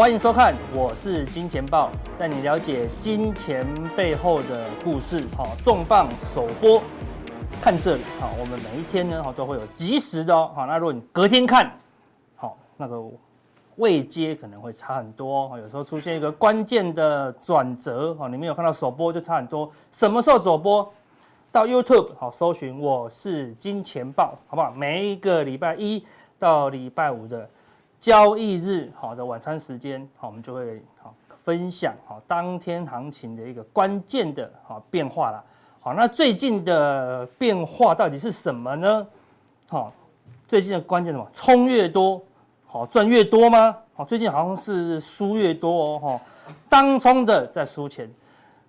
欢迎收看，我是金钱豹，带你了解金钱背后的故事。好，重磅首播，看这里。好，我们每一天呢，好都会有即时的哦。好，那如果你隔天看，好，那个位阶可能会差很多。有时候出现一个关键的转折，好，你没有看到首播就差很多。什么时候走播？到 YouTube 好，搜寻我是金钱豹，好不好？每一个礼拜一到礼拜五的。交易日好的晚餐时间，好，我们就会好分享好当天行情的一个关键的好变化了。好，那最近的变化到底是什么呢？好，最近的关键什么？冲越多，好赚越多吗？好，最近好像是输越多哦。哈，当冲的在输钱，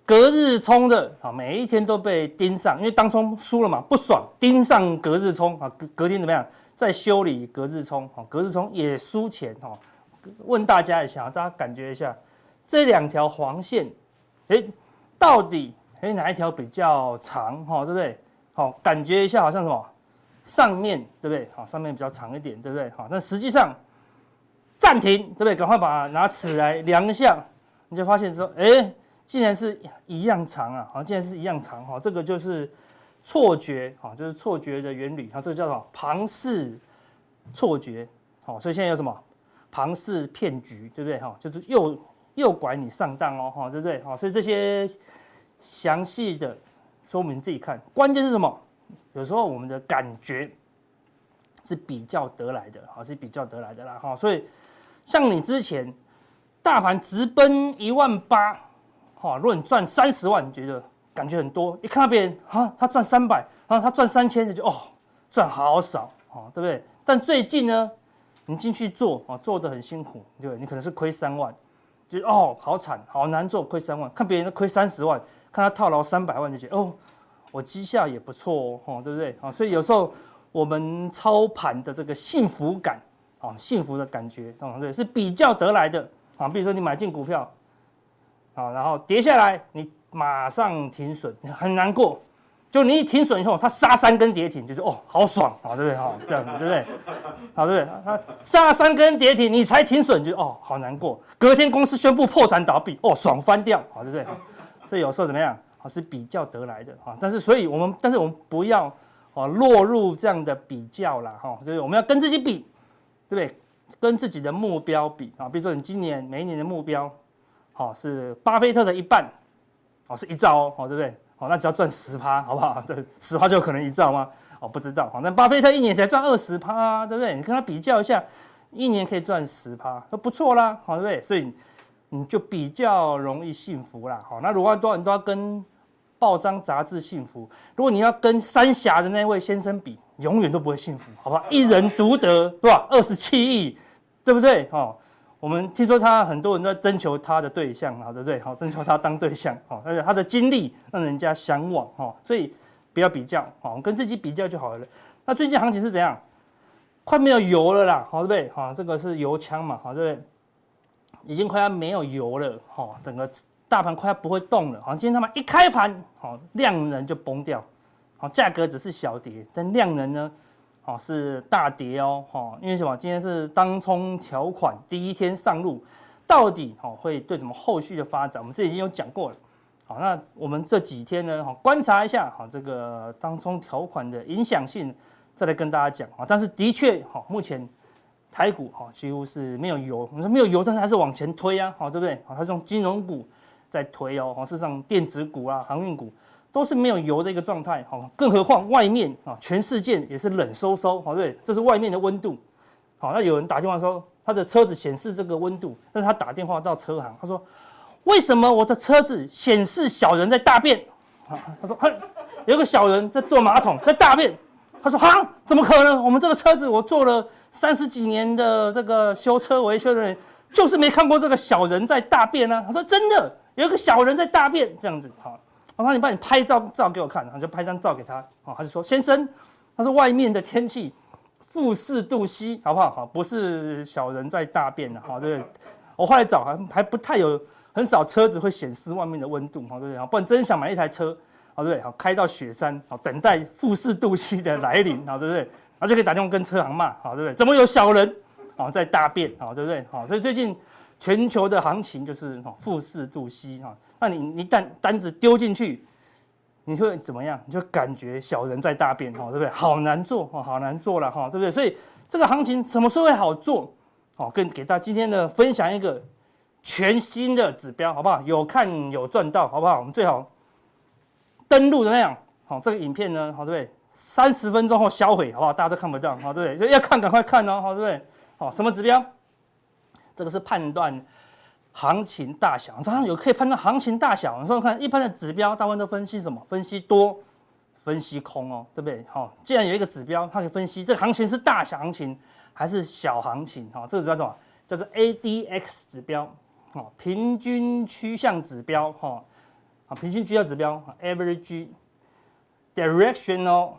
隔日冲的啊，每一天都被盯上，因为当冲输了嘛，不爽，盯上隔日冲啊，隔隔天怎么样？在修理隔日冲，隔日冲也输钱哈。问大家一下，大家感觉一下这两条黄线，哎，到底哎哪一条比较长哈？对不对？好，感觉一下好像什么上面对不对？好，上面比较长一点，对不对？好，那实际上暂停对不对？赶快把拿尺来量一下，你就发现说，哎，竟然是一样长啊！好，竟然是一样长哈。这个就是。错觉，哈，就是错觉的原理，它这个叫什么？庞氏错觉，好，所以现在有什么庞氏骗局，对不对？哈，就是诱诱拐你上当哦，哈，对不对？好，所以这些详细的说明自己看。关键是什么？有时候我们的感觉是比较得来的，好，是比较得来的啦，哈。所以像你之前大盘直奔一万八，哈，如果你赚三十万，你觉得？感觉很多，一看到别人啊，他赚三百啊，他赚三千，就哦，赚好少哦，对不对？但最近呢，你进去做啊，做的很辛苦，对不对？你可能是亏三万，就哦，好惨，好难做，亏三万。看别人都亏三十万，看他套牢三百万，就觉得哦，我绩效也不错哦，对不对？啊，所以有时候我们操盘的这个幸福感啊，幸福的感觉，对不对？是比较得来的啊。比如说你买进股票啊，然后跌下来，你。马上停损，很难过。就你一停损以后，他杀三根跌停，就是哦，好爽啊，对不对？哈，这样子，对不对？好，对不对？他杀三根跌停，你才停损，就哦，好难过。隔天公司宣布破产倒闭，哦，爽翻掉，好，对不对？所以有时候怎么样？啊，是比较得来的啊。但是，所以我们，但是我们不要啊落入这样的比较了哈。就是我们要跟自己比，对不对？跟自己的目标比啊。比如说，你今年每一年的目标，好是巴菲特的一半。哦，是一兆哦，对不对？哦，那只要赚十趴，好不好？对，十趴就有可能一兆吗？哦，不知道。好，那巴菲特一年才赚二十趴，对不对？你跟他比较一下，一年可以赚十趴，都不错啦，好，对不对？所以你就比较容易幸福啦。好，那如果多人都要跟报章杂志幸福，如果你要跟三峡的那位先生比，永远都不会幸福，好不好？一人独得，对吧？二十七亿，对不对？哦。我们听说他很多人都在征求他的对象，好，对不对？好，征求他当对象，好，而且他的经历让人家向往，哈，所以不要比较，好，跟自己比较就好了。那最近行情是怎样？快没有油了啦，好，对不对？好，这个是油枪嘛，好，对不对？已经快要没有油了，哈，整个大盘快要不会动了，好，今天他们一开盘，好，量能就崩掉，好，价格只是小跌，但量能呢？哦，是大跌哦，哈，因为什么？今天是当冲条款第一天上路，到底哦会对什么后续的发展？我们这已经有讲过了，好，那我们这几天呢，哈，观察一下，哈，这个当冲条款的影响性，再来跟大家讲啊。但是的确，哈，目前台股哈几乎是没有油，你说没有油，但是还是往前推啊，好，对不对？好，它是用金融股在推哦，事实上电子股啊，航运股。都是没有油的一个状态，好，更何况外面啊，全世界也是冷飕飕，好，对，这是外面的温度，好，那有人打电话说他的车子显示这个温度，但是他打电话到车行，他说为什么我的车子显示小人在大便？他说哼，有个小人在坐马桶在大便，他说哈，怎么可能？我们这个车子我做了三十几年的这个修车维修的人，就是没看过这个小人在大便呢、啊。他说真的，有一个小人在大便这样子，好。然后你帮你拍照照给我看，然后就拍张照给他，哦，他就说先生，他说外面的天气负四度 C，好不好？好，不是小人在大便了，好，对不对？我后来找还还不太有，很少车子会显示外面的温度，好，对不对？不然真想买一台车，好，对不对？好，开到雪山，好，等待负四度 C 的来临，好，对不对？然后就可以打电话跟车行骂，好，对不对？怎么有小人，好，在大便，好，对不对？好，所以最近全球的行情就是哈富士度 C 哈，那你一旦单子丢进去，你会怎么样？你就感觉小人在大便哈，对不对？好难做哈，好难做了哈，对不对？所以这个行情什么时候会好做？哦，跟给大家今天呢分享一个全新的指标，好不好？有看有赚到，好不好？我们最好登录怎么样？好，这个影片呢，好对不对？三十分钟后销毁，好不好？大家都看不到，好对不对？所以要看赶快看哦，好对不对？好，什么指标？这个是判断行情大小，常常有可以判断行情大小。你说看一般的指标，大部分都分析什么？分析多，分析空哦，对不对？好，既然有一个指标，它可以分析这个行情是大小行情还是小行情。好，这个指标什么？叫做 ADX 指标，好，平均趋向指标，哈，啊，平均趋向指标，Average Directional。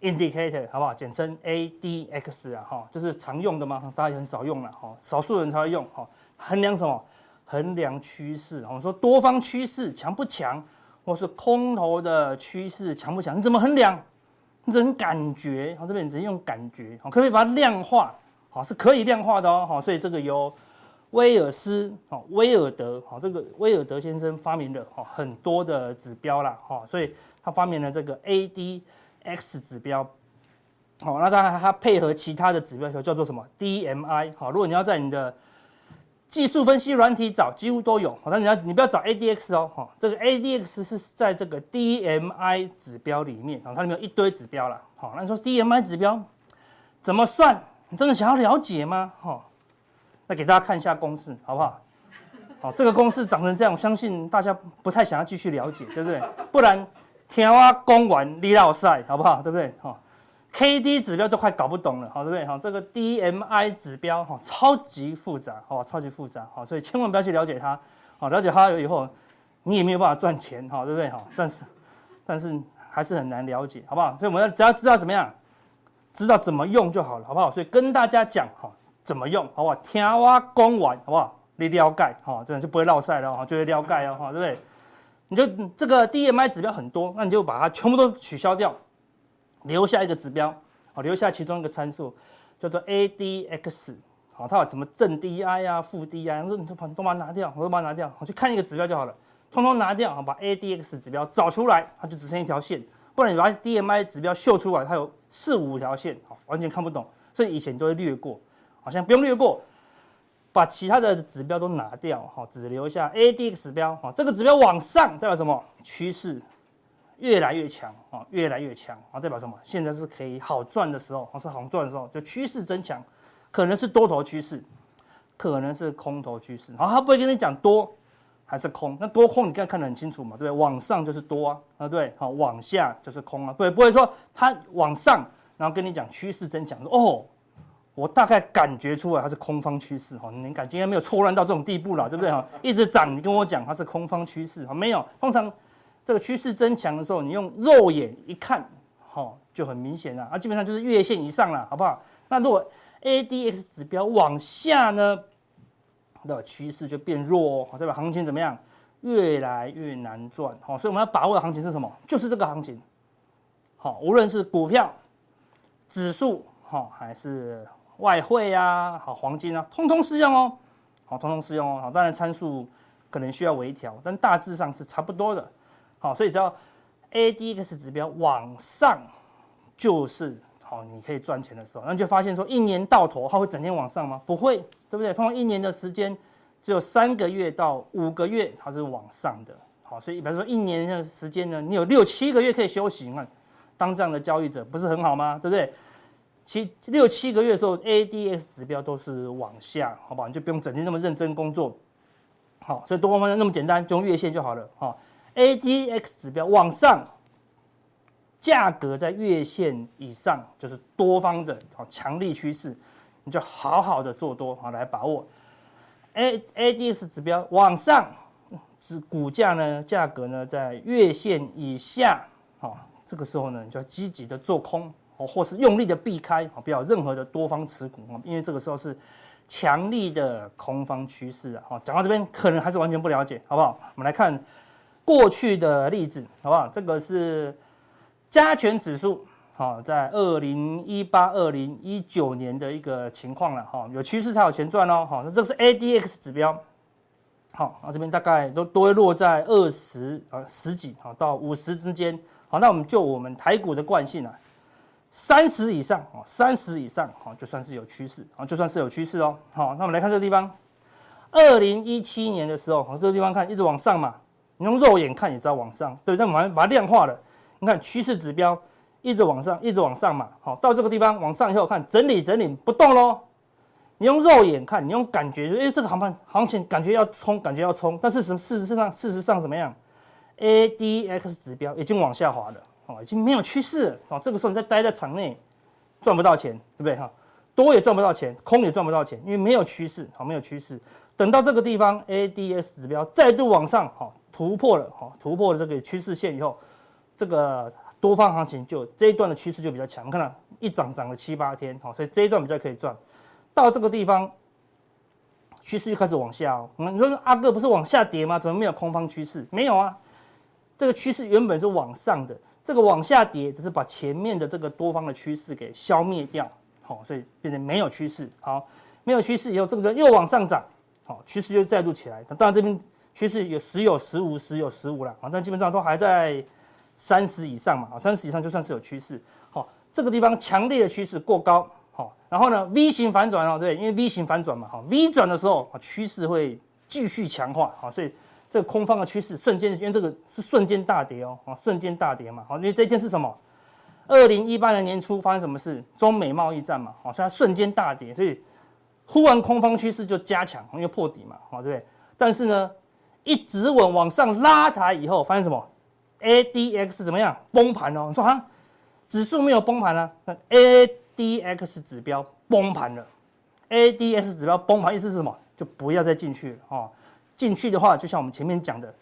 ，indicator 好不好？简称 ADX 啊，哈，就是常用的嘛，大家也很少用了，哈，少数人才会用，哈，衡量什么？衡量趋势。我们说多方趋势强不强，或是空头的趋势强不强？你怎么衡量？你只能感觉，好，这边只能用感觉，好，可不可以把它量化？好，是可以量化的哦，好，所以这个由威尔斯，好，威尔德，好，这个威尔德先生发明的，哈，很多的指标啦，哈，所以他发明了这个 AD。X 指标，好，那当然它配合其他的指标，叫做什么？DMI，好，如果你要在你的技术分析软体找，几乎都有，好，但你要你不要找 ADX 哦，哈，这个 ADX 是在这个 DMI 指标里面，啊，它里面有一堆指标了，好，那你说 DMI 指标怎么算？你真的想要了解吗？哈，那给大家看一下公式，好不好？好，这个公式长成这样，我相信大家不太想要继续了解，对不对？不然。听我讲完你老赛好不好？对不对？哈，K D 指标都快搞不懂了，好对不对？哈，这个 D M I 指标哈，超级复杂，好吧，超级复杂，好，所以千万不要去了解它，好，了解它以后，你也没有办法赚钱，哈，对不对？哈，但是，但是还是很难了解，好不好？所以我们要只要知道怎么样，知道怎么用就好了，好不好？所以跟大家讲哈，怎么用，好不好？听我讲完，好不好？你了解，哈，这样就不会落赛了，哈，就会了解哦，哈，对不对？你就这个 DMI 指标很多，那你就把它全部都取消掉，留下一个指标，好，留下其中一个参数，叫做 ADX，好，它有什么正 DI 啊、负 DI，我说你就把都把它拿掉，我说把它拿掉，我去看一个指标就好了，通通拿掉，把 ADX 指标找出来，它就只剩一条线，不然你把 DMI 指标秀出来，它有四五条线，好，完全看不懂，所以以前都会略过，好像不用略过。把其他的指标都拿掉，哈，只留下 ADX 指标，哈，这个指标往上代表什么？趋势越来越强，啊，越来越强，啊，代表什么？现在是可以好赚的时候，是好赚的时候，就趋势增强，可能是多头趋势，可能是空头趋势，好，他不会跟你讲多还是空，那多空你刚才看得很清楚嘛，对不对？往上就是多啊，啊，对，好，往下就是空啊，对，不会说它往上，然后跟你讲趋势增强，哦。我大概感觉出来它是空方趋势哈，你感觉应该没有错乱到这种地步了，对不对哈？一直涨，你跟我讲它是空方趋势哈，没有。通常这个趋势增强的时候，你用肉眼一看，哈，就很明显了啊，基本上就是月线以上了，好不好？那如果 ADX 指标往下呢，的趋势就变弱哦，代表行情怎么样？越来越难赚，好，所以我们要把握的行情是什么？就是这个行情，好，无论是股票、指数，好，还是。外汇啊，好，黄金啊，通通适用哦，好，通通适用哦，好，当然参数可能需要微调，但大致上是差不多的，好，所以只要 ADX 指标往上，就是好，你可以赚钱的时候，那就发现说一年到头它会整天往上吗？不会，对不对？通常一年的时间只有三个月到五个月它是往上的，好，所以比如说一年的时间呢，你有六七个月可以休息，那当这样的交易者不是很好吗？对不对？七六七个月的时候，ADX 指标都是往下，好不好？你就不用整天那么认真工作，好，所以多空方向那么简单，就用月线就好了，好。ADX 指标往上，价格在月线以上，就是多方的好强力趋势，你就好好的做多，好来把握。A ADX 指标往上，指股价呢，价格呢在月线以下，好，这个时候呢，你就要积极的做空。哦，或是用力的避开，不要任何的多方持股啊，因为这个时候是强力的空方趋势啊。好，讲到这边可能还是完全不了解，好不好？我们来看过去的例子，好不好？这个是加权指数，好，在二零一八、二零一九年的一个情况了哈，有趋势才有钱赚哦。好，那这个是 ADX 指标，好，那这边大概都都会落在二十啊十几好到五十之间。好，那我们就我们台股的惯性啊，三十以上啊，三十以上好就算是有趋势啊，就算是有趋势哦。好，那我们来看这个地方，二零一七年的时候，好，这个地方看一直往上嘛。你用肉眼看也知道往上，对不对？那我们把它量化了，你看趋势指标一直往上，一直往上嘛。好，到这个地方往上以后，看整理整理不动喽。你用肉眼看，你用感觉，哎，这个行盘行情感觉要冲，感觉要冲，但是实事实上事实上怎么样？ADX 指标已经往下滑了，哦，已经没有趋势了。哦，这个时候你再待在场内赚不到钱，对不对？哈，多也赚不到钱，空也赚不到钱，因为没有趋势，好，没有趋势。等到这个地方，A D S 指标再度往上，好。突破了哈，突破了这个趋势线以后，这个多方行情就这一段的趋势就比较强。看到一涨涨了七八天，好，所以这一段比较可以赚。到这个地方，趋势就开始往下哦。你说阿哥不是往下跌吗？怎么没有空方趋势？没有啊，这个趋势原本是往上的，这个往下跌只是把前面的这个多方的趋势给消灭掉，好，所以变成没有趋势。好，没有趋势以后，这个又往上涨，好，趋势又再度起来。当然这边。趋势有时有十五，时有十五了啊，但基本上都还在三十以上嘛啊，三十以上就算是有趋势。好，这个地方强烈的趋势过高，好，然后呢 V 型反转哦，对，因为 V 型反转嘛，好，V 转的时候啊，趋势会继续强化，好，所以这个空方的趋势瞬间，因为这个是瞬间大跌哦，啊，瞬间大跌嘛，好，因为这件是什么？二零一八年年初发生什么事？中美贸易战嘛，好，所以它瞬间大跌，所以忽然空方趋势就加强，因为破底嘛，好，对不对？但是呢？一直稳往上拉抬以后，发现什么？ADX 怎么样？崩盘哦。你说哈，指数没有崩盘啊，那 ADX 指标崩盘了。ADX 指标崩盘意思是什么？就不要再进去了哦。进去的话，就像我们前面讲的，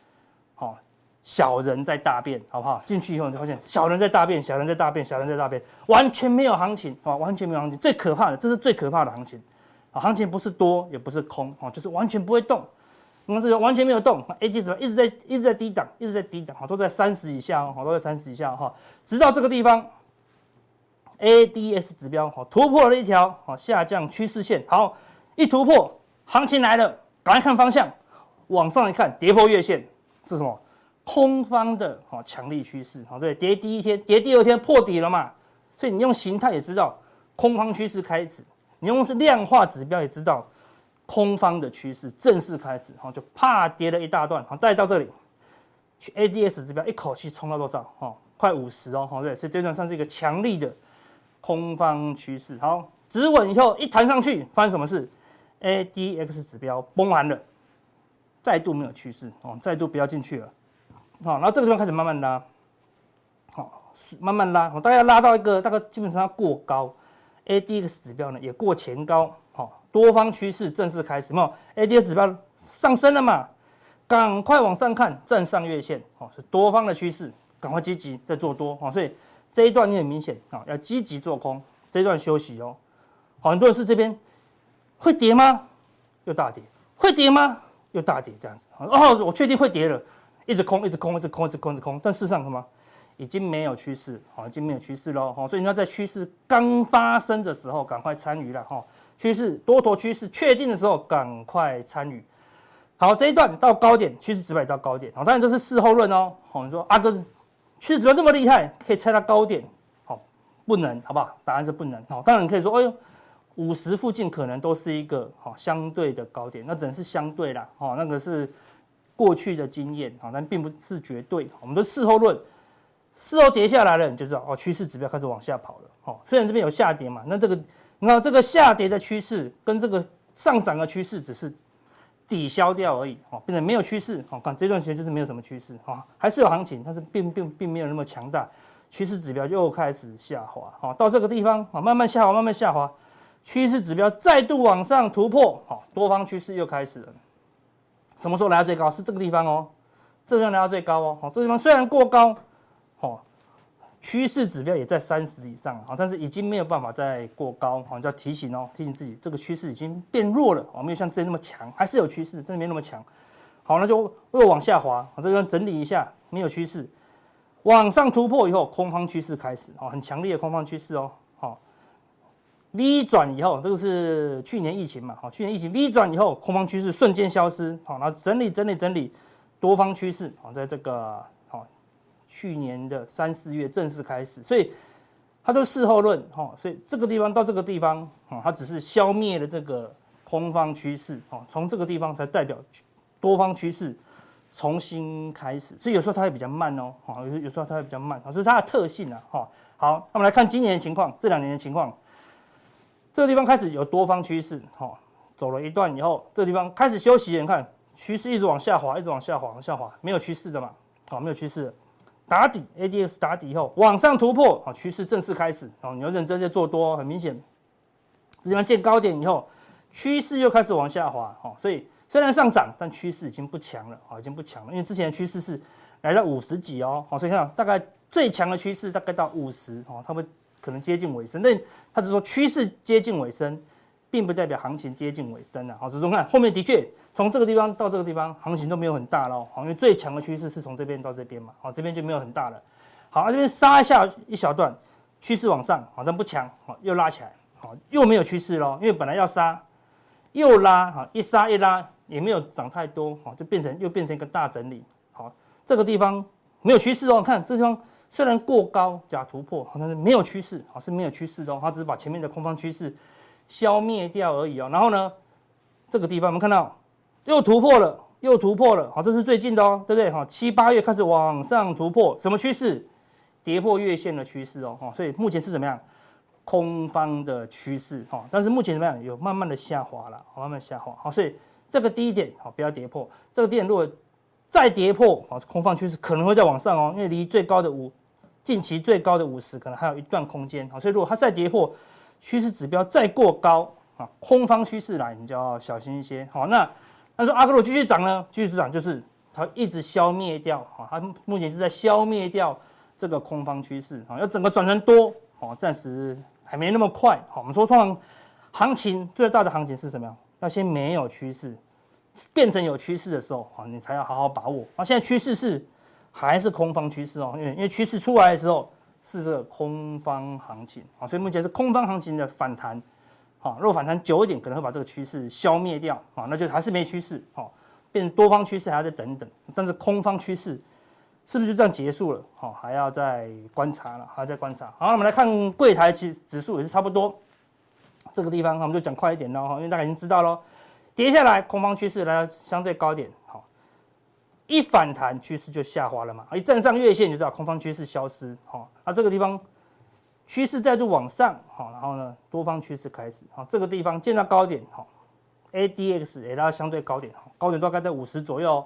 哦，小人在大便，好不好？进去以后你就发现小人在大便，小人在大便，小人在大便，完全没有行情啊，完全没有行情。最可怕的，这是最可怕的行情啊！行情不是多也不是空啊，就是完全不会动。那么这个完全没有动，A G 指标一直在一直在低档，一直在低档，好，都在三十以下哦，好，都在三十以下哈，直到这个地方，A D S 指标好突破了一条好下降趋势线，好，一突破，行情来了，赶快看方向，往上一看，跌破月线是什么？空方的好强力趋势，好，对，跌第一天，跌第二天破底了嘛，所以你用形态也知道空方趋势开始，你用是量化指标也知道。空方的趋势正式开始，哈，就啪跌了一大段，好，带到这里去，A D S 指标一口气冲到多少？哦，快五十哦，好，对，所以这段算是一个强力的空方趋势。好，止稳以后一弹上去，发生什么事？ADX 指标崩完了，再度没有趋势，哦，再度不要进去了，好，然后这个地方开始慢慢拉，好是，慢慢拉，我大概拉到一个大概基本上要过高，ADX 指标呢也过前高。好多方趋势正式开始，没有 ADX 指标上升了嘛？赶快往上看，站上月线，哦，是多方的趋势，赶快积极在做多，哦，所以这一段你很明显啊，要积极做空，这一段休息哦。好，很多人是这边会跌吗？又大跌，会跌吗？又大跌，这样子哦，我确定会跌了，一直空，一直空，一直空，一直空，一直空，但事实上什么？已经没有趋势，好，已经没有趋势喽，好，所以你要在趋势刚发生的时候赶快参与了，哈。趋势多头趋势确定的时候，赶快参与。好，这一段到高点，趋势指标到高点。好，当然这是事后论哦。好，你说阿哥，趋势指标这么厉害，可以猜到高点？好，不能，好不好？答案是不能。好，当然你可以说，哎呦，五十附近可能都是一个好相对的高点，那只能是相对啦。好，那个是过去的经验，好，但并不是绝对。我们的事后论，事后跌下来了，你就知道哦，趋势指标开始往下跑了。哦，虽然这边有下跌嘛，那这个。那这个下跌的趋势跟这个上涨的趋势只是抵消掉而已，哦，变成没有趋势，哦，看这段时间就是没有什么趋势，哦，还是有行情，但是并并并没有那么强大，趋势指标又开始下滑，哦，到这个地方，啊，慢慢下滑，慢慢下滑，趋势指标再度往上突破，好，多方趋势又开始了，什么时候来到最高？是这个地方哦，这个地方来到最高哦，好，这个地方虽然过高，哦。趋势指标也在三十以上，好，但是已经没有办法再过高，好，就要提醒哦，提醒自己这个趋势已经变弱了，哦，没有像之前那么强，还是有趋势，真的没那么强，好，那就又往下滑，好，这边整理一下，没有趋势，往上突破以后，空方趋势开始哦，很强烈的空方趋势哦，，V 转以后，这个是去年疫情嘛，好，去年疫情 V 转以后，空方趋势瞬间消失，好，然后整理整理整理，多方趋势，好，在这个好去年的三四月正式开始，所以它都事后论，哈，所以这个地方到这个地方，啊，它只是消灭了这个空方趋势，哦，从这个地方才代表多方趋势。重新开始，所以有时候它会比较慢哦，好，有有时候它会比较慢，这是它的特性啊，哈。好，那我们来看今年的情况，这两年的情况，这个地方开始有多方趋势，哈，走了一段以后，这个地方开始休息，你看趋势一直往下滑，一直往下滑，往下滑，没有趋势的嘛，好，没有趋势，打底，ADX 打底以后往上突破，好，趋势正式开始，哦，你要认真在做多，很明显，这地方见高点以后，趋势又开始往下滑，哦，所以。虽然上涨，但趋势已经不强了啊，已经不强了。因为之前的趋势是来到五十几哦，好，所以看大概最强的趋势大概到五十哦，它会可能接近尾声。但它是说趋势接近尾声，并不代表行情接近尾声了。好，始终看后面的确从这个地方到这个地方，行情都没有很大了。好，因为最强的趋势是从这边到这边嘛，好，这边就没有很大了。好，这边杀一下一小段，趋势往上，好，像不强，好，又拉起来，好，又没有趋势喽，因为本来要杀，又拉，好，一杀一拉。也没有涨太多，好就变成又变成一个大整理。好，这个地方没有趋势哦。看这地方虽然过高假突破，但是没有趋势，好，是没有趋势哦。它只是把前面的空方趋势消灭掉而已哦。然后呢，这个地方我们看到又突破了，又突破了。好，这是最近的哦，对不对？好，七八月开始往上突破，什么趋势？跌破月线的趋势哦。所以目前是怎么样？空方的趋势。但是目前怎么样？有慢慢的下滑了，慢慢下滑。好，所以。这个低点好，不要跌破。这个低点如果再跌破，好，空方趋势可能会再往上哦，因为离最高的五，近期最高的五十可能还有一段空间。好，所以如果它再跌破，趋势指标再过高啊，空方趋势来，你就要小心一些。好，那那说阿格鲁继续涨呢？继续涨就是它一直消灭掉啊，它目前是在消灭掉这个空方趋势啊，要整个转成多哦，暂时还没那么快。好，我们说通常行情最大的行情是什么样？那些没有趋势，变成有趋势的时候，啊，你才要好好把握。啊，现在趋势是还是空方趋势哦，因为因为趋势出来的时候是这个空方行情啊，所以目前是空方行情的反弹。好，若反弹久一点，可能会把这个趋势消灭掉啊，那就还是没趋势。好，变成多方趋势还要再等等，但是空方趋势是不是就这样结束了？好，还要再观察了，还要再观察。好，我们来看柜台，其实指数也是差不多。这个地方，我们就讲快一点喽，因为大家已经知道喽，跌下来空方趋势来到相对高点，好，一反弹趋势就下滑了嘛，一站上月线就知道空方趋势消失，好，那这个地方趋势再度往上，好，然后呢多方趋势开始，好，这个地方见到高点，好，ADX 也来到相对高点，高点大概在五十左右，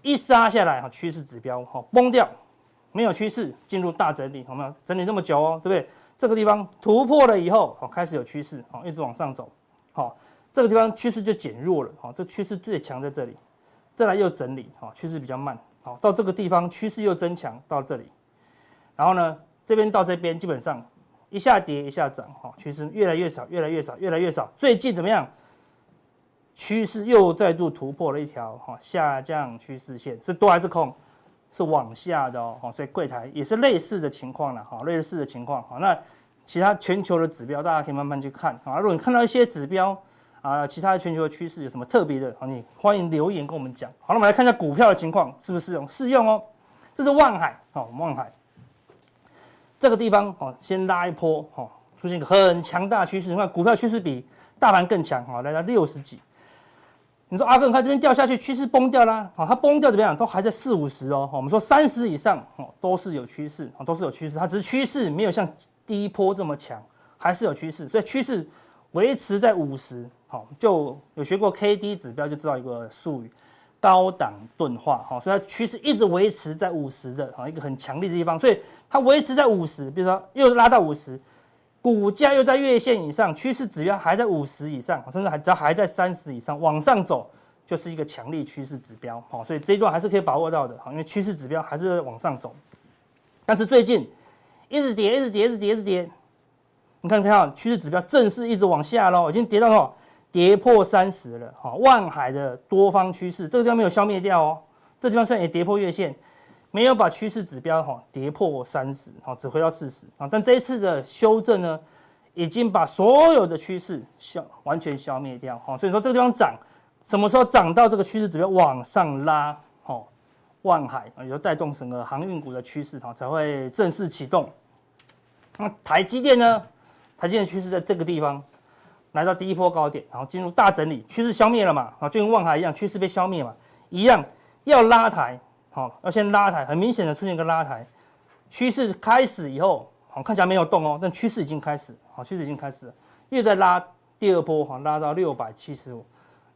一杀下来，哈，趋势指标好崩掉，没有趋势进入大整理，好没有整理这么久哦，对不对？这个地方突破了以后，好，开始有趋势，好，一直往上走，好，这个地方趋势就减弱了，好，这趋势最强在这里，再来又整理，好，趋势比较慢，好，到这个地方趋势又增强到这里，然后呢，这边到这边基本上一下跌一下涨，好，趋势越来越少，越来越少，越来越少，最近怎么样？趋势又再度突破了一条，哈，下降趋势线，是多还是空？是往下的哦，所以柜台也是类似的情况了，哈，类似的情况，好，那其他全球的指标大家可以慢慢去看，啊，如果你看到一些指标啊，其他的全球的趋势有什么特别的，好，你欢迎留言跟我们讲。好了，我们来看一下股票的情况，是不适用？适用哦，这是万海，好，万海这个地方，哦，先拉一波，哦，出现一个很强大趋势，你看股票趋势比大盘更强，好，来到六十几。你说阿哥，你看这边掉下去，趋势崩掉啦，好，它崩掉怎么样？都还在四五十哦。我们说三十以上哦，都是有趋势，都是有趋势。它只是趋势没有像第一波这么强，还是有趋势。所以趋势维持在五十，好，就有学过 K D 指标就知道一个术语，高档钝化，好，所以它趋势一直维持在五十的，好，一个很强力的地方。所以它维持在五十，比如说又拉到五十。股价又在月线以上，趋势指标还在五十以上，甚至还只要还在三十以上往上走，就是一个强力趋势指标。好，所以这一段还是可以把握到的。好，因为趋势指标还是往上走，但是最近一直跌，一直跌，一直跌，一直跌。你看，看到趋势指标正式一直往下喽，已经跌到哦，跌破三十了。哈，万海的多方趋势这个地方没有消灭掉哦，这地方虽然也跌破月线，没有把趋势指标哈跌破三十，哈，只回到四十啊。但这一次的修正呢，已经把所有的趋势消完全消灭掉，哈。所以说这个地方涨，什么时候涨到这个趋势指标往上拉，哈，万海，也就带动整个航运股的趋势，哈，才会正式启动。那台积电呢？台积电趋势在这个地方来到第一波高点，然后进入大整理，趋势消灭了嘛？啊，就跟望海一样，趋势被消灭嘛，一样要拉抬。好，要先拉抬，很明显的出现一个拉抬，趋势开始以后，好看起来没有动哦，但趋势已经开始，好，趋势已经开始了，又在拉第二波，好，拉到六百七十五，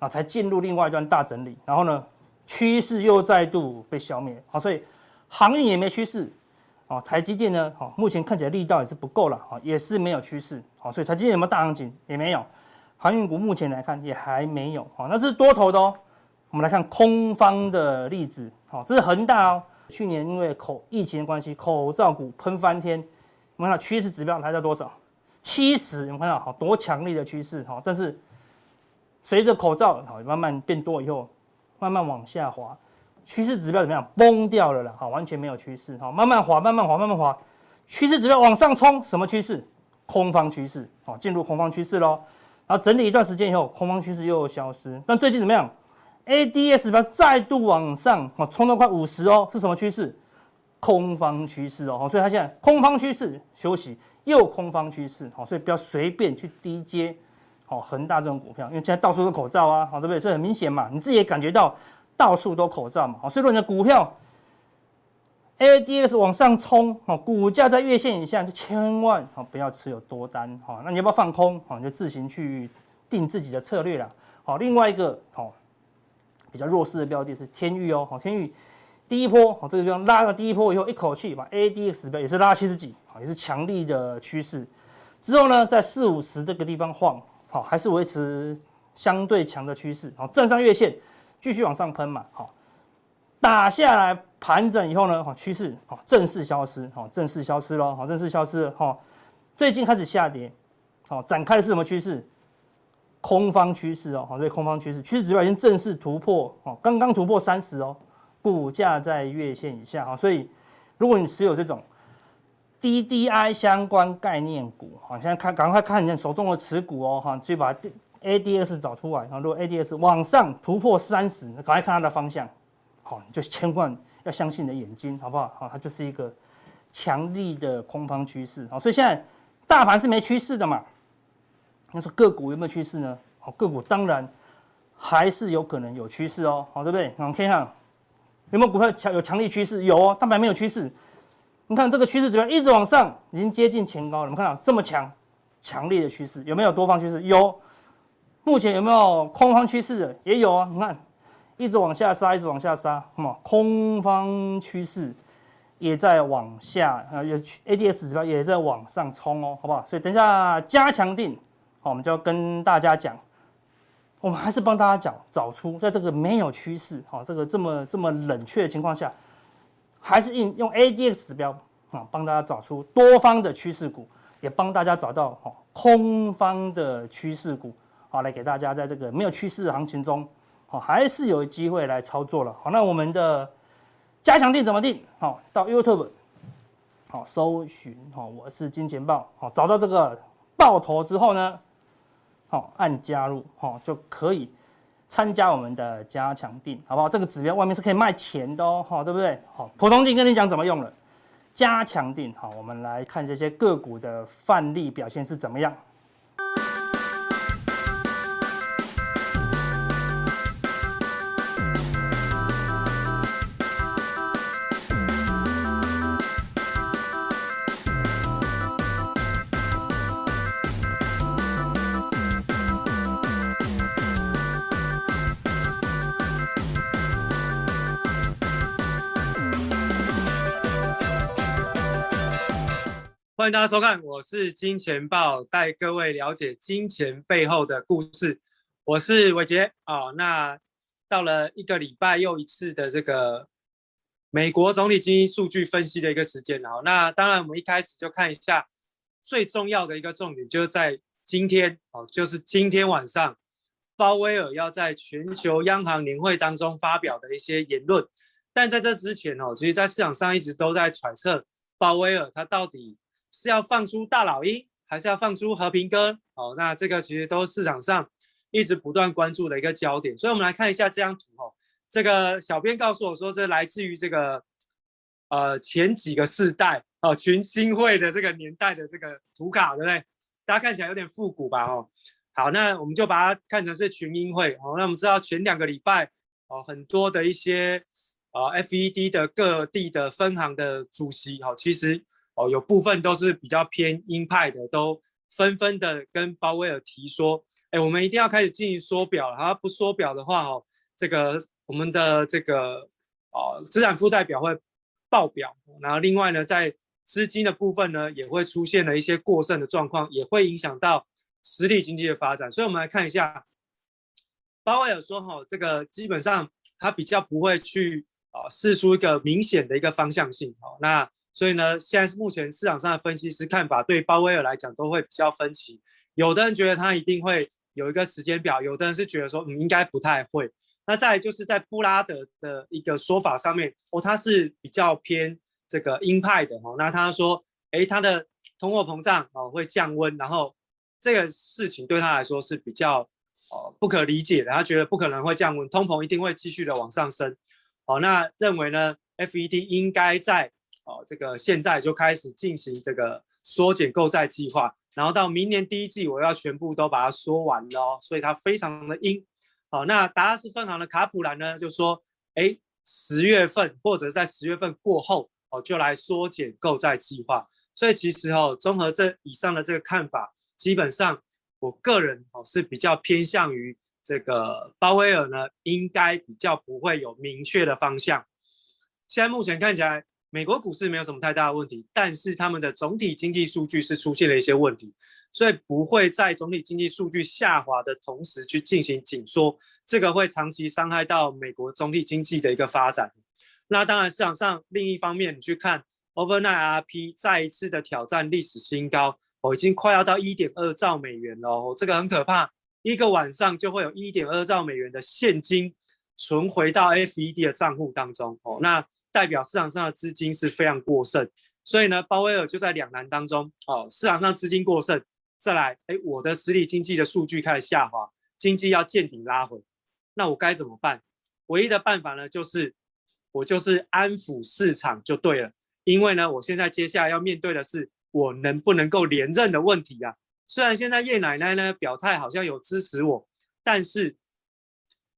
啊，才进入另外一段大整理，然后呢，趋势又再度被消灭，好，所以航运也没趋势，哦，台积电呢，好，目前看起来力道也是不够了，啊，也是没有趋势，好，所以台积电有没有大行情？也没有，航运股目前来看也还没有，哦，那是多头的哦。我们来看空方的例子，好，这是恒大哦。去年因为口疫情的关系，口罩股喷翻天。我们看到趋势指标来到多少？七十，我们看到好多强力的趋势，好，但是随着口罩好慢慢变多以后，慢慢往下滑，趋势指标怎么样？崩掉了啦，好，完全没有趋势，好，慢慢滑，慢慢滑，慢慢滑，趋势指标往上冲，什么趋势？空方趋势，好，进入空方趋势喽。然后整理一段时间以后，空方趋势又消失，但最近怎么样？A D S 指标再度往上，哦，冲到快五十哦，是什么趋势？空方趋势哦，所以它现在空方趋势休息，又空方趋势，好，所以不要随便去低接，好，恒大这种股票，因为现在到处都口罩啊，好，对不对？所以很明显嘛，你自己也感觉到到处都口罩嘛，好，所以说你的股票 ADX 往上冲，好，股价在月线以下就千万好不要持有多单，好，那你要不要放空？好，你就自行去定自己的策略了，好，另外一个好。比较弱势的标的是天域哦，好，天域第一波好，这个地方拉了第一波以后，一口气把 ADX 指标也是拉七十几，好，也是强力的趋势。之后呢，在四五十这个地方晃，好，还是维持相对强的趋势，好，站上月线继续往上喷嘛，好，打下来盘整以后呢，好，趋势好正式消失，好，正式消失喽，好，正式消失了，好，最近开始下跌，好，展开的是什么趋势？空方趋势哦，好，所以空方趋势，趋势指标已经正式突破哦，刚刚突破三十哦，股价在月线以下啊，所以如果你持有这种 DDI 相关概念股，好，现在看赶快看你手中的持股哦，哈，去把它 ADX 找出来然后，如果 ADX 往上突破三十，赶快看它的方向，好，你就千万要相信你的眼睛，好不好？好，它就是一个强力的空方趋势，好，所以现在大盘是没趋势的嘛。那说个股有没有趋势呢？好，个股当然还是有可能有趋势哦，好，对不对？我们看看有没有股票强有强力趋势？有哦，但还没有趋势。你看这个趋势指标一直往上，已经接近前高了。我们看到这么强强烈的趋势，有没有多方趋势？有。目前有没有空方趋势的？也有啊。你看一直往下杀，一直往下杀，那么空方趋势也在往下啊，有 ADX 指标也在往上冲哦，好不好？所以等一下加强定，好。我们就要跟大家讲，我们还是帮大家讲找出，在这个没有趋势，好，这个这么这么冷却的情况下，还是用用 ADX 指标啊，帮大家找出多方的趋势股，也帮大家找到好空方的趋势股，好，来给大家在这个没有趋势的行情中，好，还是有机会来操作了。好，那我们的加强定怎么定？好，到 YouTube，好，搜寻，好，我是金钱豹，好，找到这个爆头之后呢？好，按加入，好，就可以参加我们的加强定，好不好？这个指标外面是可以卖钱的哦，好，对不对？好，普通定跟你讲怎么用了，加强定，好，我们来看这些个股的范例表现是怎么样。欢迎大家收看，我是金钱豹，带各位了解金钱背后的故事。我是伟杰啊。那到了一个礼拜又一次的这个美国总体经济数据分析的一个时间了。那当然，我们一开始就看一下最重要的一个重点，就是在今天哦，就是今天晚上鲍威尔要在全球央行年会当中发表的一些言论。但在这之前哦，其实在市场上一直都在揣测鲍威尔他到底是要放出大老鹰，还是要放出和平鸽？哦，那这个其实都是市场上一直不断关注的一个焦点。所以，我们来看一下这张图哦。这个小编告诉我说，这来自于这个呃前几个世代哦群星会的这个年代的这个图卡，对不对？大家看起来有点复古吧？哦。好，那我们就把它看成是群英会哦。那我们知道前两个礼拜哦，很多的一些呃 FED 的各地的分行的主席哦，其实哦有部分都是比较偏鹰派的，都纷纷的跟鲍威尔提说，哎，我们一定要开始进行缩表了。然后不缩表的话哦，这个我们的这个哦资产负债表会爆表。然后另外呢，在资金的部分呢，也会出现了一些过剩的状况，也会影响到。实体经济的发展，所以我们来看一下，鲍威尔说哈，这个基本上他比较不会去啊试出一个明显的一个方向性哦。那所以呢，现在目前市场上的分析师看法对鲍威尔来讲都会比较分歧。有的人觉得他一定会有一个时间表，有的人是觉得说嗯应该不太会。那再来就是在布拉德的一个说法上面哦，他是比较偏这个鹰派的哦。那他说，诶，他的通货膨胀哦会降温，然后。这个事情对他来说是比较呃不可理解的，他觉得不可能会降温，通膨一定会继续的往上升。好，那认为呢，FED 应该在哦这个现在就开始进行这个缩减购债计划，然后到明年第一季我要全部都把它缩完了哦，所以它非常的鹰。好，那达拉斯分行的卡普兰呢就说，哎，十月份或者在十月份过后哦就来缩减购债计划。所以其实哦，综合这以上的这个看法。基本上，我个人哦是比较偏向于这个鲍威尔呢，应该比较不会有明确的方向。现在目前看起来，美国股市没有什么太大的问题，但是他们的总体经济数据是出现了一些问题，所以不会在总体经济数据下滑的同时去进行紧缩，这个会长期伤害到美国总体经济的一个发展。那当然，市场上另一方面，你去看 Overnight RP 再一次的挑战历史新高。哦，已经快要到一点二兆美元了哦，这个很可怕，一个晚上就会有一点二兆美元的现金存回到 FED 的账户当中哦，那代表市场上的资金是非常过剩，所以呢，鲍威尔就在两难当中哦，市场上资金过剩，再来，哎，我的实体经济的数据开始下滑，经济要见顶拉回，那我该怎么办？唯一的办法呢，就是我就是安抚市场就对了，因为呢，我现在接下来要面对的是。我能不能够连任的问题啊？虽然现在叶奶奶呢表态好像有支持我，但是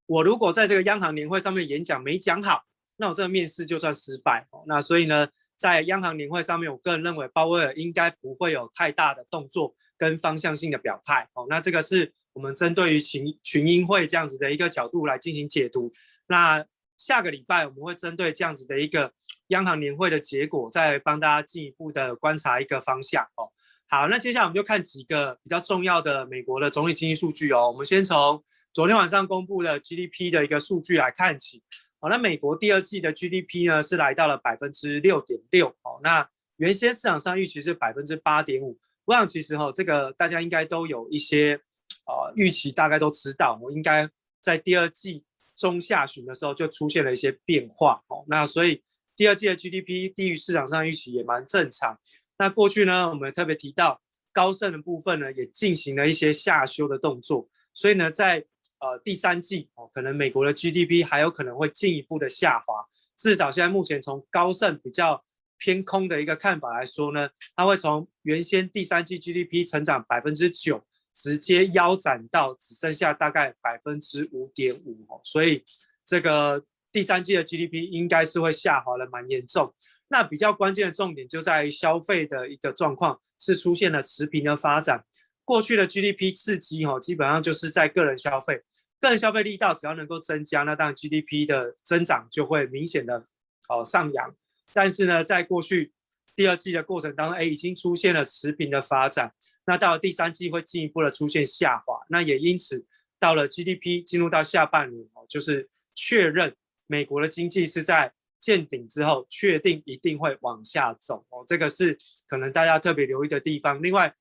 我如果在这个央行年会上面演讲没讲好，那我这个面试就算失败哦。那所以呢，在央行年会上面，我个人认为鲍威尔应该不会有太大的动作跟方向性的表态哦。那这个是我们针对于群群英会这样子的一个角度来进行解读。那下个礼拜我们会针对这样子的一个央行年会的结果，再帮大家进一步的观察一个方向哦。好，那接下来我们就看几个比较重要的美国的总体经济数据哦。我们先从昨天晚上公布的 GDP 的一个数据来看起。好，那美国第二季的 GDP 呢是来到了百分之六点六哦。那原先市场上预期是百分之八点五。我想其实哈，这个大家应该都有一些呃预期，大概都知道，我应该在第二季。中下旬的时候就出现了一些变化哦，那所以第二季的 GDP 低于市场上预期也蛮正常。那过去呢，我们特别提到高盛的部分呢，也进行了一些下修的动作，所以呢，在呃第三季哦，可能美国的 GDP 还有可能会进一步的下滑。至少现在目前从高盛比较偏空的一个看法来说呢，它会从原先第三季 GDP 成长百分之九。直接腰斩到只剩下大概百分之五点五哦，所以这个第三季的 GDP 应该是会下滑的蛮严重。那比较关键的重点就在于消费的一个状况是出现了持平的发展。过去的 GDP 刺激哦，基本上就是在个人消费，个人消费力道只要能够增加，那当然 GDP 的增长就会明显的哦上扬。但是呢，在过去第二季的过程当中，哎，已经出现了持平的发展。那到了第三季会进一步的出现下滑，那也因此到了 GDP 进入到下半年哦，就是确认美国的经济是在见顶之后，确定一定会往下走哦，这个是可能大家特别留意的地方。另外，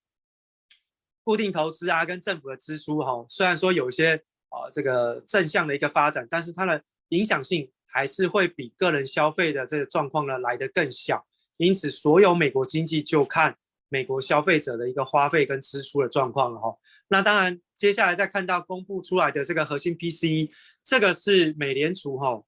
固定投资啊跟政府的支出哈，虽然说有些啊这个正向的一个发展，但是它的影响性还是会比个人消费的这个状况呢来得更小。因此，所有美国经济就看美国消费者的一个花费跟支出的状况了哈。那当然，接下来再看到公布出来的这个核心 PCE，这个是美联储哈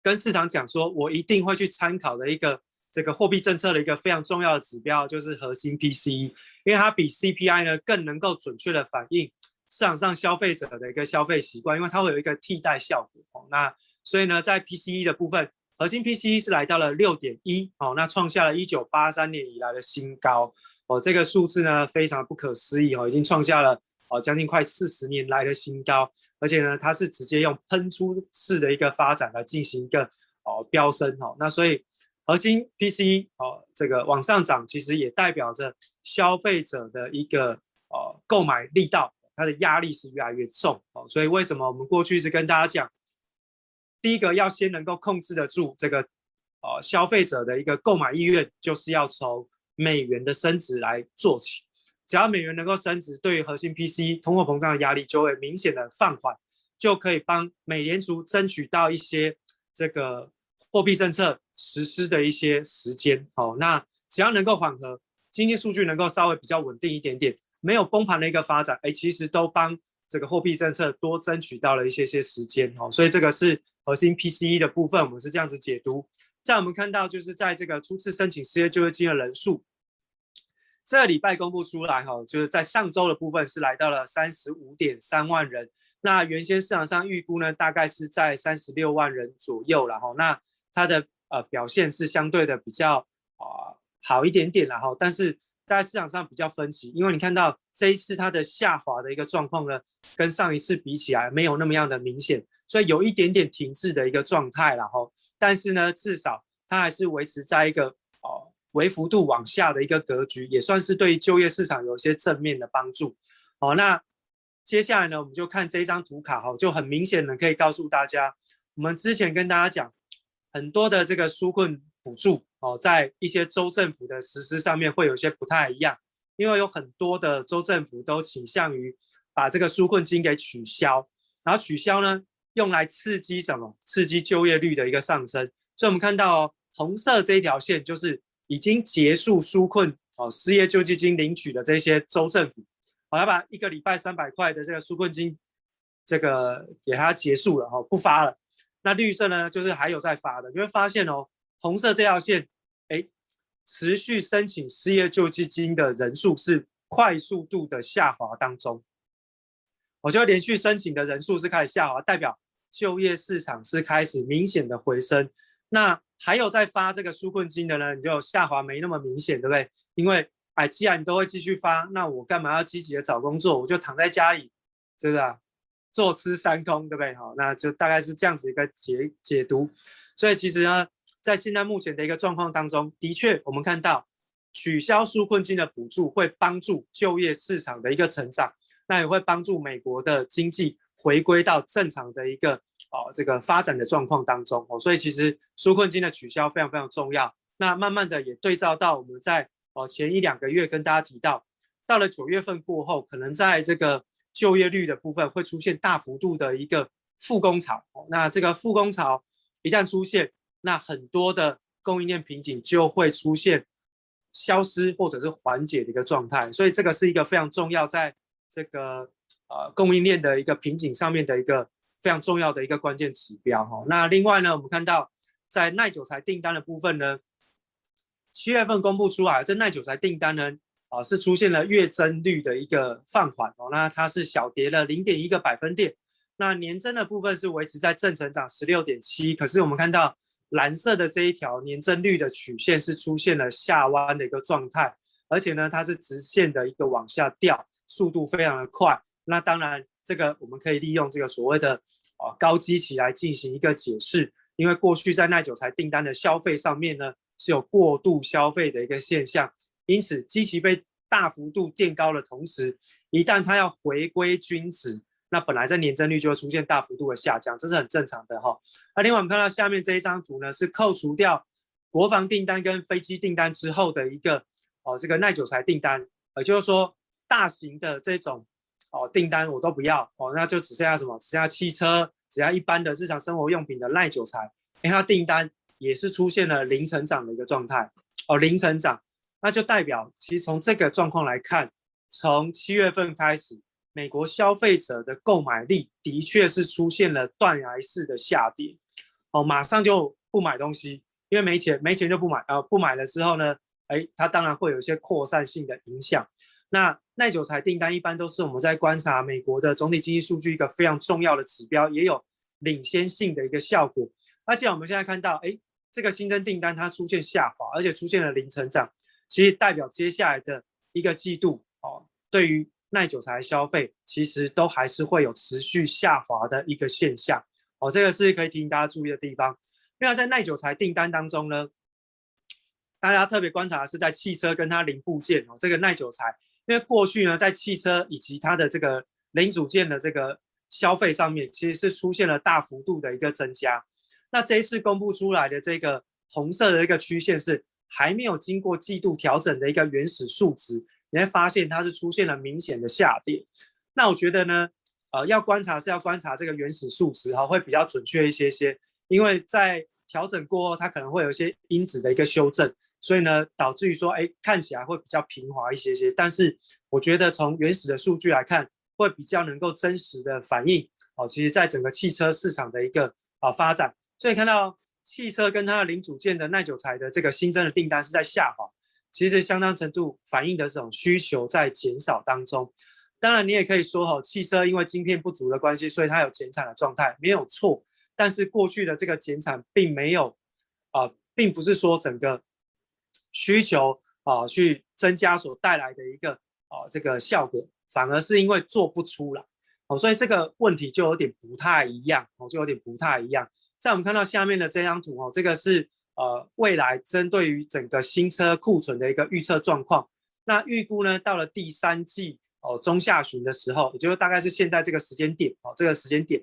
跟市场讲说，我一定会去参考的一个这个货币政策的一个非常重要的指标，就是核心 PCE，因为它比 CPI 呢更能够准确的反映市场上消费者的一个消费习惯，因为它会有一个替代效果。那所以呢，在 PCE 的部分。核心 PCE 是来到了六点一，哦，那创下了一九八三年以来的新高，哦，这个数字呢非常不可思议哦，已经创下了哦将近快四十年来的新高，而且呢它是直接用喷出式的一个发展来进行一个哦飙升哦，那所以核心 PC 哦这个往上涨，其实也代表着消费者的一个呃购买力道，它的压力是越来越重哦，所以为什么我们过去一直跟大家讲？第一个要先能够控制得住这个，呃，消费者的一个购买意愿，就是要从美元的升值来做起。只要美元能够升值，对于核心 PC 通货膨胀的压力就会明显的放缓，就可以帮美联储争取到一些这个货币政策实施的一些时间。好，那只要能够缓和，经济数据能够稍微比较稳定一点点，没有崩盘的一个发展，哎，其实都帮这个货币政策多争取到了一些些时间。哦，所以这个是。核心 PCE 的部分，我们是这样子解读。在我们看到，就是在这个初次申请失业救济金的人数，这礼拜公布出来哈，就是在上周的部分是来到了三十五点三万人。那原先市场上预估呢，大概是在三十六万人左右了哈。那它的呃表现是相对的比较啊、好一点点然后，但是在市场上比较分歧，因为你看到这一次它的下滑的一个状况呢，跟上一次比起来没有那么样的明显。所以有一点点停滞的一个状态，然后，但是呢，至少它还是维持在一个哦微幅度往下的一个格局，也算是对就业市场有一些正面的帮助。好，那接下来呢，我们就看这张图卡，哈，就很明显的可以告诉大家，我们之前跟大家讲很多的这个纾困补助，哦，在一些州政府的实施上面会有些不太一样，因为有很多的州政府都倾向于把这个纾困金给取消，然后取消呢。用来刺激什么？刺激就业率的一个上升。所以，我们看到，红色这一条线就是已经结束纾困哦，失业救济金领取的这些州政府，好，要把一个礼拜三百块的这个纾困金，这个给它结束了哈，不发了。那绿色呢，就是还有在发的。你会发现哦，红色这条线，哎，持续申请失业救济金的人数是快速度的下滑当中。我就连续申请的人数是开始下滑，代表。就业市场是开始明显的回升，那还有在发这个纾困金的呢，你就下滑没那么明显，对不对？因为哎，既然你都会继续发，那我干嘛要积极的找工作？我就躺在家里，是不是啊？坐吃山空，对不对？好，那就大概是这样子一个解解读。所以其实呢，在现在目前的一个状况当中，的确我们看到取消纾困金的补助会帮助就业市场的一个成长，那也会帮助美国的经济。回归到正常的一个哦，这个发展的状况当中哦，所以其实纾困金的取消非常非常重要。那慢慢的也对照到我们在哦前一两个月跟大家提到，到了九月份过后，可能在这个就业率的部分会出现大幅度的一个复工潮。那这个复工潮一旦出现，那很多的供应链瓶颈就会出现消失或者是缓解的一个状态。所以这个是一个非常重要，在这个。呃，供应链的一个瓶颈上面的一个非常重要的一个关键指标哈。那另外呢，我们看到在耐久材订单的部分呢，七月份公布出来，这耐久材订单呢，啊是出现了月增率的一个放缓哦。那它是小跌了零点一个百分点。那年增的部分是维持在正成长十六点七。可是我们看到蓝色的这一条年增率的曲线是出现了下弯的一个状态，而且呢，它是直线的一个往下掉，速度非常的快。那当然，这个我们可以利用这个所谓的啊高基期来进行一个解释，因为过去在耐久财订单的消费上面呢是有过度消费的一个现象，因此基期被大幅度垫高的同时，一旦它要回归均值，那本来在年增率就会出现大幅度的下降，这是很正常的哈。那另外我们看到下面这一张图呢，是扣除掉国防订单跟飞机订单之后的一个哦这个耐久材订单，也就是说大型的这种。哦，订单我都不要哦，那就只剩下什么？只剩下汽车、只要一般的日常生活用品的耐久材，哎，它订单也是出现了零成长的一个状态哦，零成长，那就代表其实从这个状况来看，从七月份开始，美国消费者的购买力的确是出现了断崖式的下跌哦，马上就不买东西，因为没钱，没钱就不买，呃，不买了之后呢，哎，它当然会有一些扩散性的影响。那耐久材订单一般都是我们在观察美国的总体经济数据一个非常重要的指标，也有领先性的一个效果。而且我们现在看到，哎，这个新增订单它出现下滑，而且出现了零成长，其实代表接下来的一个季度哦，对于耐久材消费其实都还是会有持续下滑的一个现象。哦，这个是可以提醒大家注意的地方。因为在耐久材订单当中呢，大家特别观察的是在汽车跟它零部件哦，这个耐久材。因为过去呢，在汽车以及它的这个零组件的这个消费上面，其实是出现了大幅度的一个增加。那这一次公布出来的这个红色的一个曲线是还没有经过季度调整的一个原始数值，你会发现它是出现了明显的下跌。那我觉得呢，呃，要观察是要观察这个原始数值哈，会比较准确一些些，因为在调整过后，它可能会有一些因子的一个修正。所以呢，导致于说，哎，看起来会比较平滑一些些。但是我觉得从原始的数据来看，会比较能够真实的反映哦，其实在整个汽车市场的一个啊发展。所以看到汽车跟它的零组件的耐久材的这个新增的订单是在下滑，其实相当程度反映的这种需求在减少当中。当然，你也可以说哦，汽车因为晶片不足的关系，所以它有减产的状态，没有错。但是过去的这个减产并没有啊，并不是说整个。需求啊，去增加所带来的一个啊这个效果，反而是因为做不出来哦，所以这个问题就有点不太一样哦，就有点不太一样。在我们看到下面的这张图哦，这个是呃未来针对于整个新车库存的一个预测状况。那预估呢，到了第三季哦中下旬的时候，也就是大概是现在这个时间点哦，这个时间点。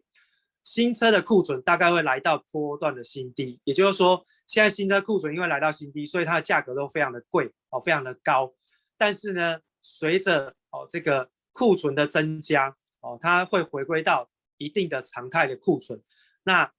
新车的库存大概会来到波段的新低，也就是说，现在新车库存因为来到新低，所以它的价格都非常的贵哦，非常的高。但是呢，随着哦这个库存的增加哦，它会回归到一定的常态的库存。那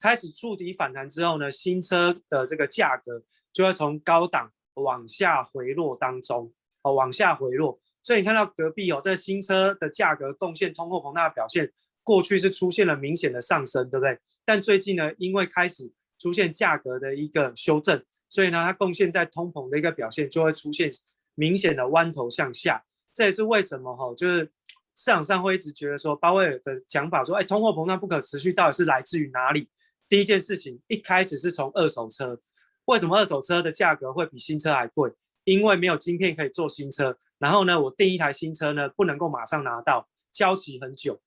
开始触底反弹之后呢，新车的这个价格就会从高档往下回落当中哦，往下回落。所以你看到隔壁哦，这新车的价格贡献通货膨胀的表现。过去是出现了明显的上升，对不对？但最近呢，因为开始出现价格的一个修正，所以呢，它贡献在通膨的一个表现就会出现明显的弯头向下。这也是为什么哈，就是市场上会一直觉得说，鲍威尔的讲法说，哎，通货膨胀不可持续，到底是来自于哪里？第一件事情，一开始是从二手车。为什么二手车的价格会比新车还贵？因为没有晶片可以做新车，然后呢，我订一台新车呢，不能够马上拿到，交期很久。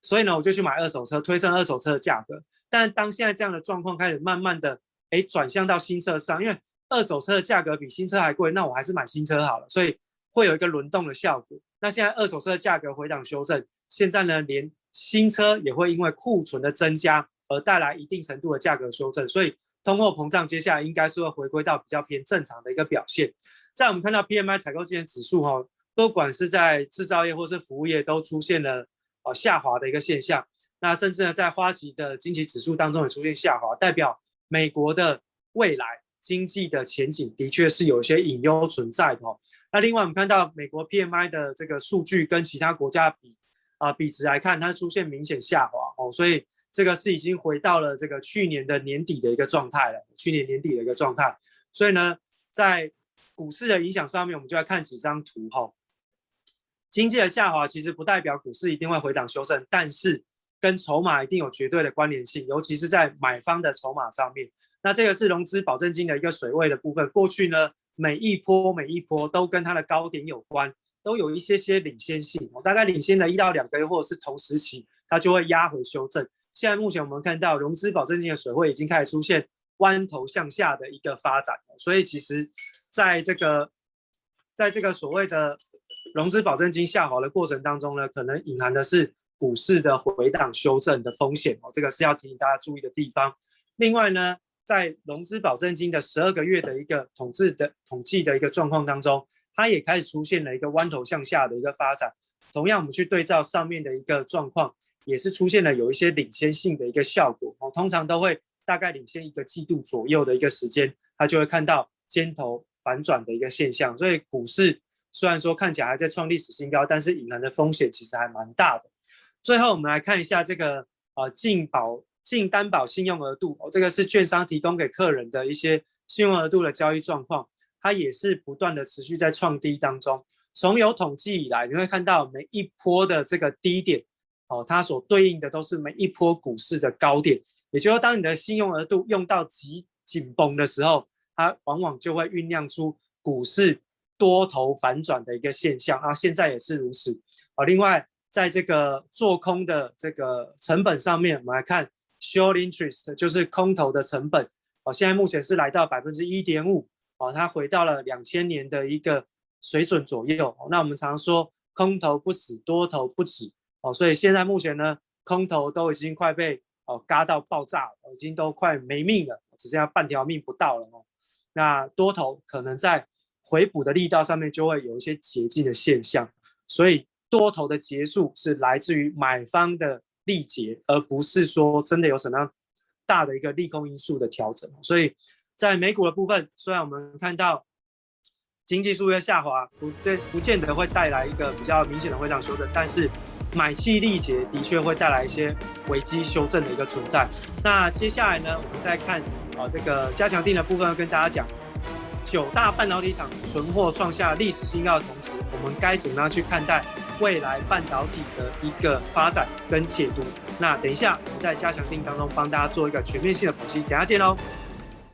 所以呢，我就去买二手车，推升二手车的价格。但当现在这样的状况开始慢慢的诶转向到新车上，因为二手车的价格比新车还贵，那我还是买新车好了。所以会有一个轮动的效果。那现在二手车的价格回档修正，现在呢，连新车也会因为库存的增加而带来一定程度的价格修正。所以通货膨胀接下来应该是会回归到比较偏正常的一个表现。在我们看到 PMI 采购经理指数哈，不管是在制造业或是服务业都出现了。呃，下滑的一个现象，那甚至呢，在花旗的经济指数当中也出现下滑，代表美国的未来经济的前景的确是有一些隐忧存在的哦。那另外我们看到美国 PMI 的这个数据跟其他国家比啊、比值来看，它出现明显下滑哦，所以这个是已经回到了这个去年的年底的一个状态了，去年年底的一个状态。所以呢，在股市的影响上面，我们就来看几张图哈。经济的下滑其实不代表股市一定会回涨修正，但是跟筹码一定有绝对的关联性，尤其是在买方的筹码上面。那这个是融资保证金的一个水位的部分。过去呢，每一波每一波都跟它的高点有关，都有一些些领先性。大概领先了一到两个月，或者是同时期，它就会压回修正。现在目前我们看到融资保证金的水位已经开始出现弯头向下的一个发展，所以其实在这个在这个所谓的。融资保证金下滑的过程当中呢，可能隐含的是股市的回档修正的风险哦，这个是要提醒大家注意的地方。另外呢，在融资保证金的十二个月的一个统计的统计的一个状况当中，它也开始出现了一个弯头向下的一个发展。同样，我们去对照上面的一个状况，也是出现了有一些领先性的一个效果哦，通常都会大概领先一个季度左右的一个时间，它就会看到尖头反转的一个现象。所以股市虽然说看起来还在创历史新高，但是隐含的风险其实还蛮大的。最后我们来看一下这个呃净保净担保信用额度哦，这个是券商提供给客人的一些信用额度的交易状况，它也是不断的持续在创低当中。从有统计以来，你会看到每一波的这个低点。哦，它所对应的都是每一波股市的高点，也就是说，当你的信用额度用到极紧绷的时候，它往往就会酝酿出股市多头反转的一个现象啊。现在也是如此啊。另外，在这个做空的这个成本上面，我们来看 short interest，就是空头的成本哦，现在目前是来到百分之一点五哦，它回到了两千年的一个水准左右。那我们常说空头不死，多头不止。哦，所以现在目前呢，空头都已经快被哦嘎到爆炸，已经都快没命了，只剩下半条命不到了哦。那多头可能在回补的力道上面就会有一些捷径的现象，所以多头的结束是来自于买方的力竭，而不是说真的有什么样大的一个利空因素的调整。所以在美股的部分，虽然我们看到经济数据下滑，不这不见得会带来一个比较明显的回档修正，但是。买气力竭的确会带来一些危机修正的一个存在。那接下来呢，我们再看啊这个加强定的部分，要跟大家讲，九大半导体厂存货创下历史新高的同时，我们该怎么样去看待未来半导体的一个发展跟解读？那等一下我们在加强定当中帮大家做一个全面性的剖析，等下见喽。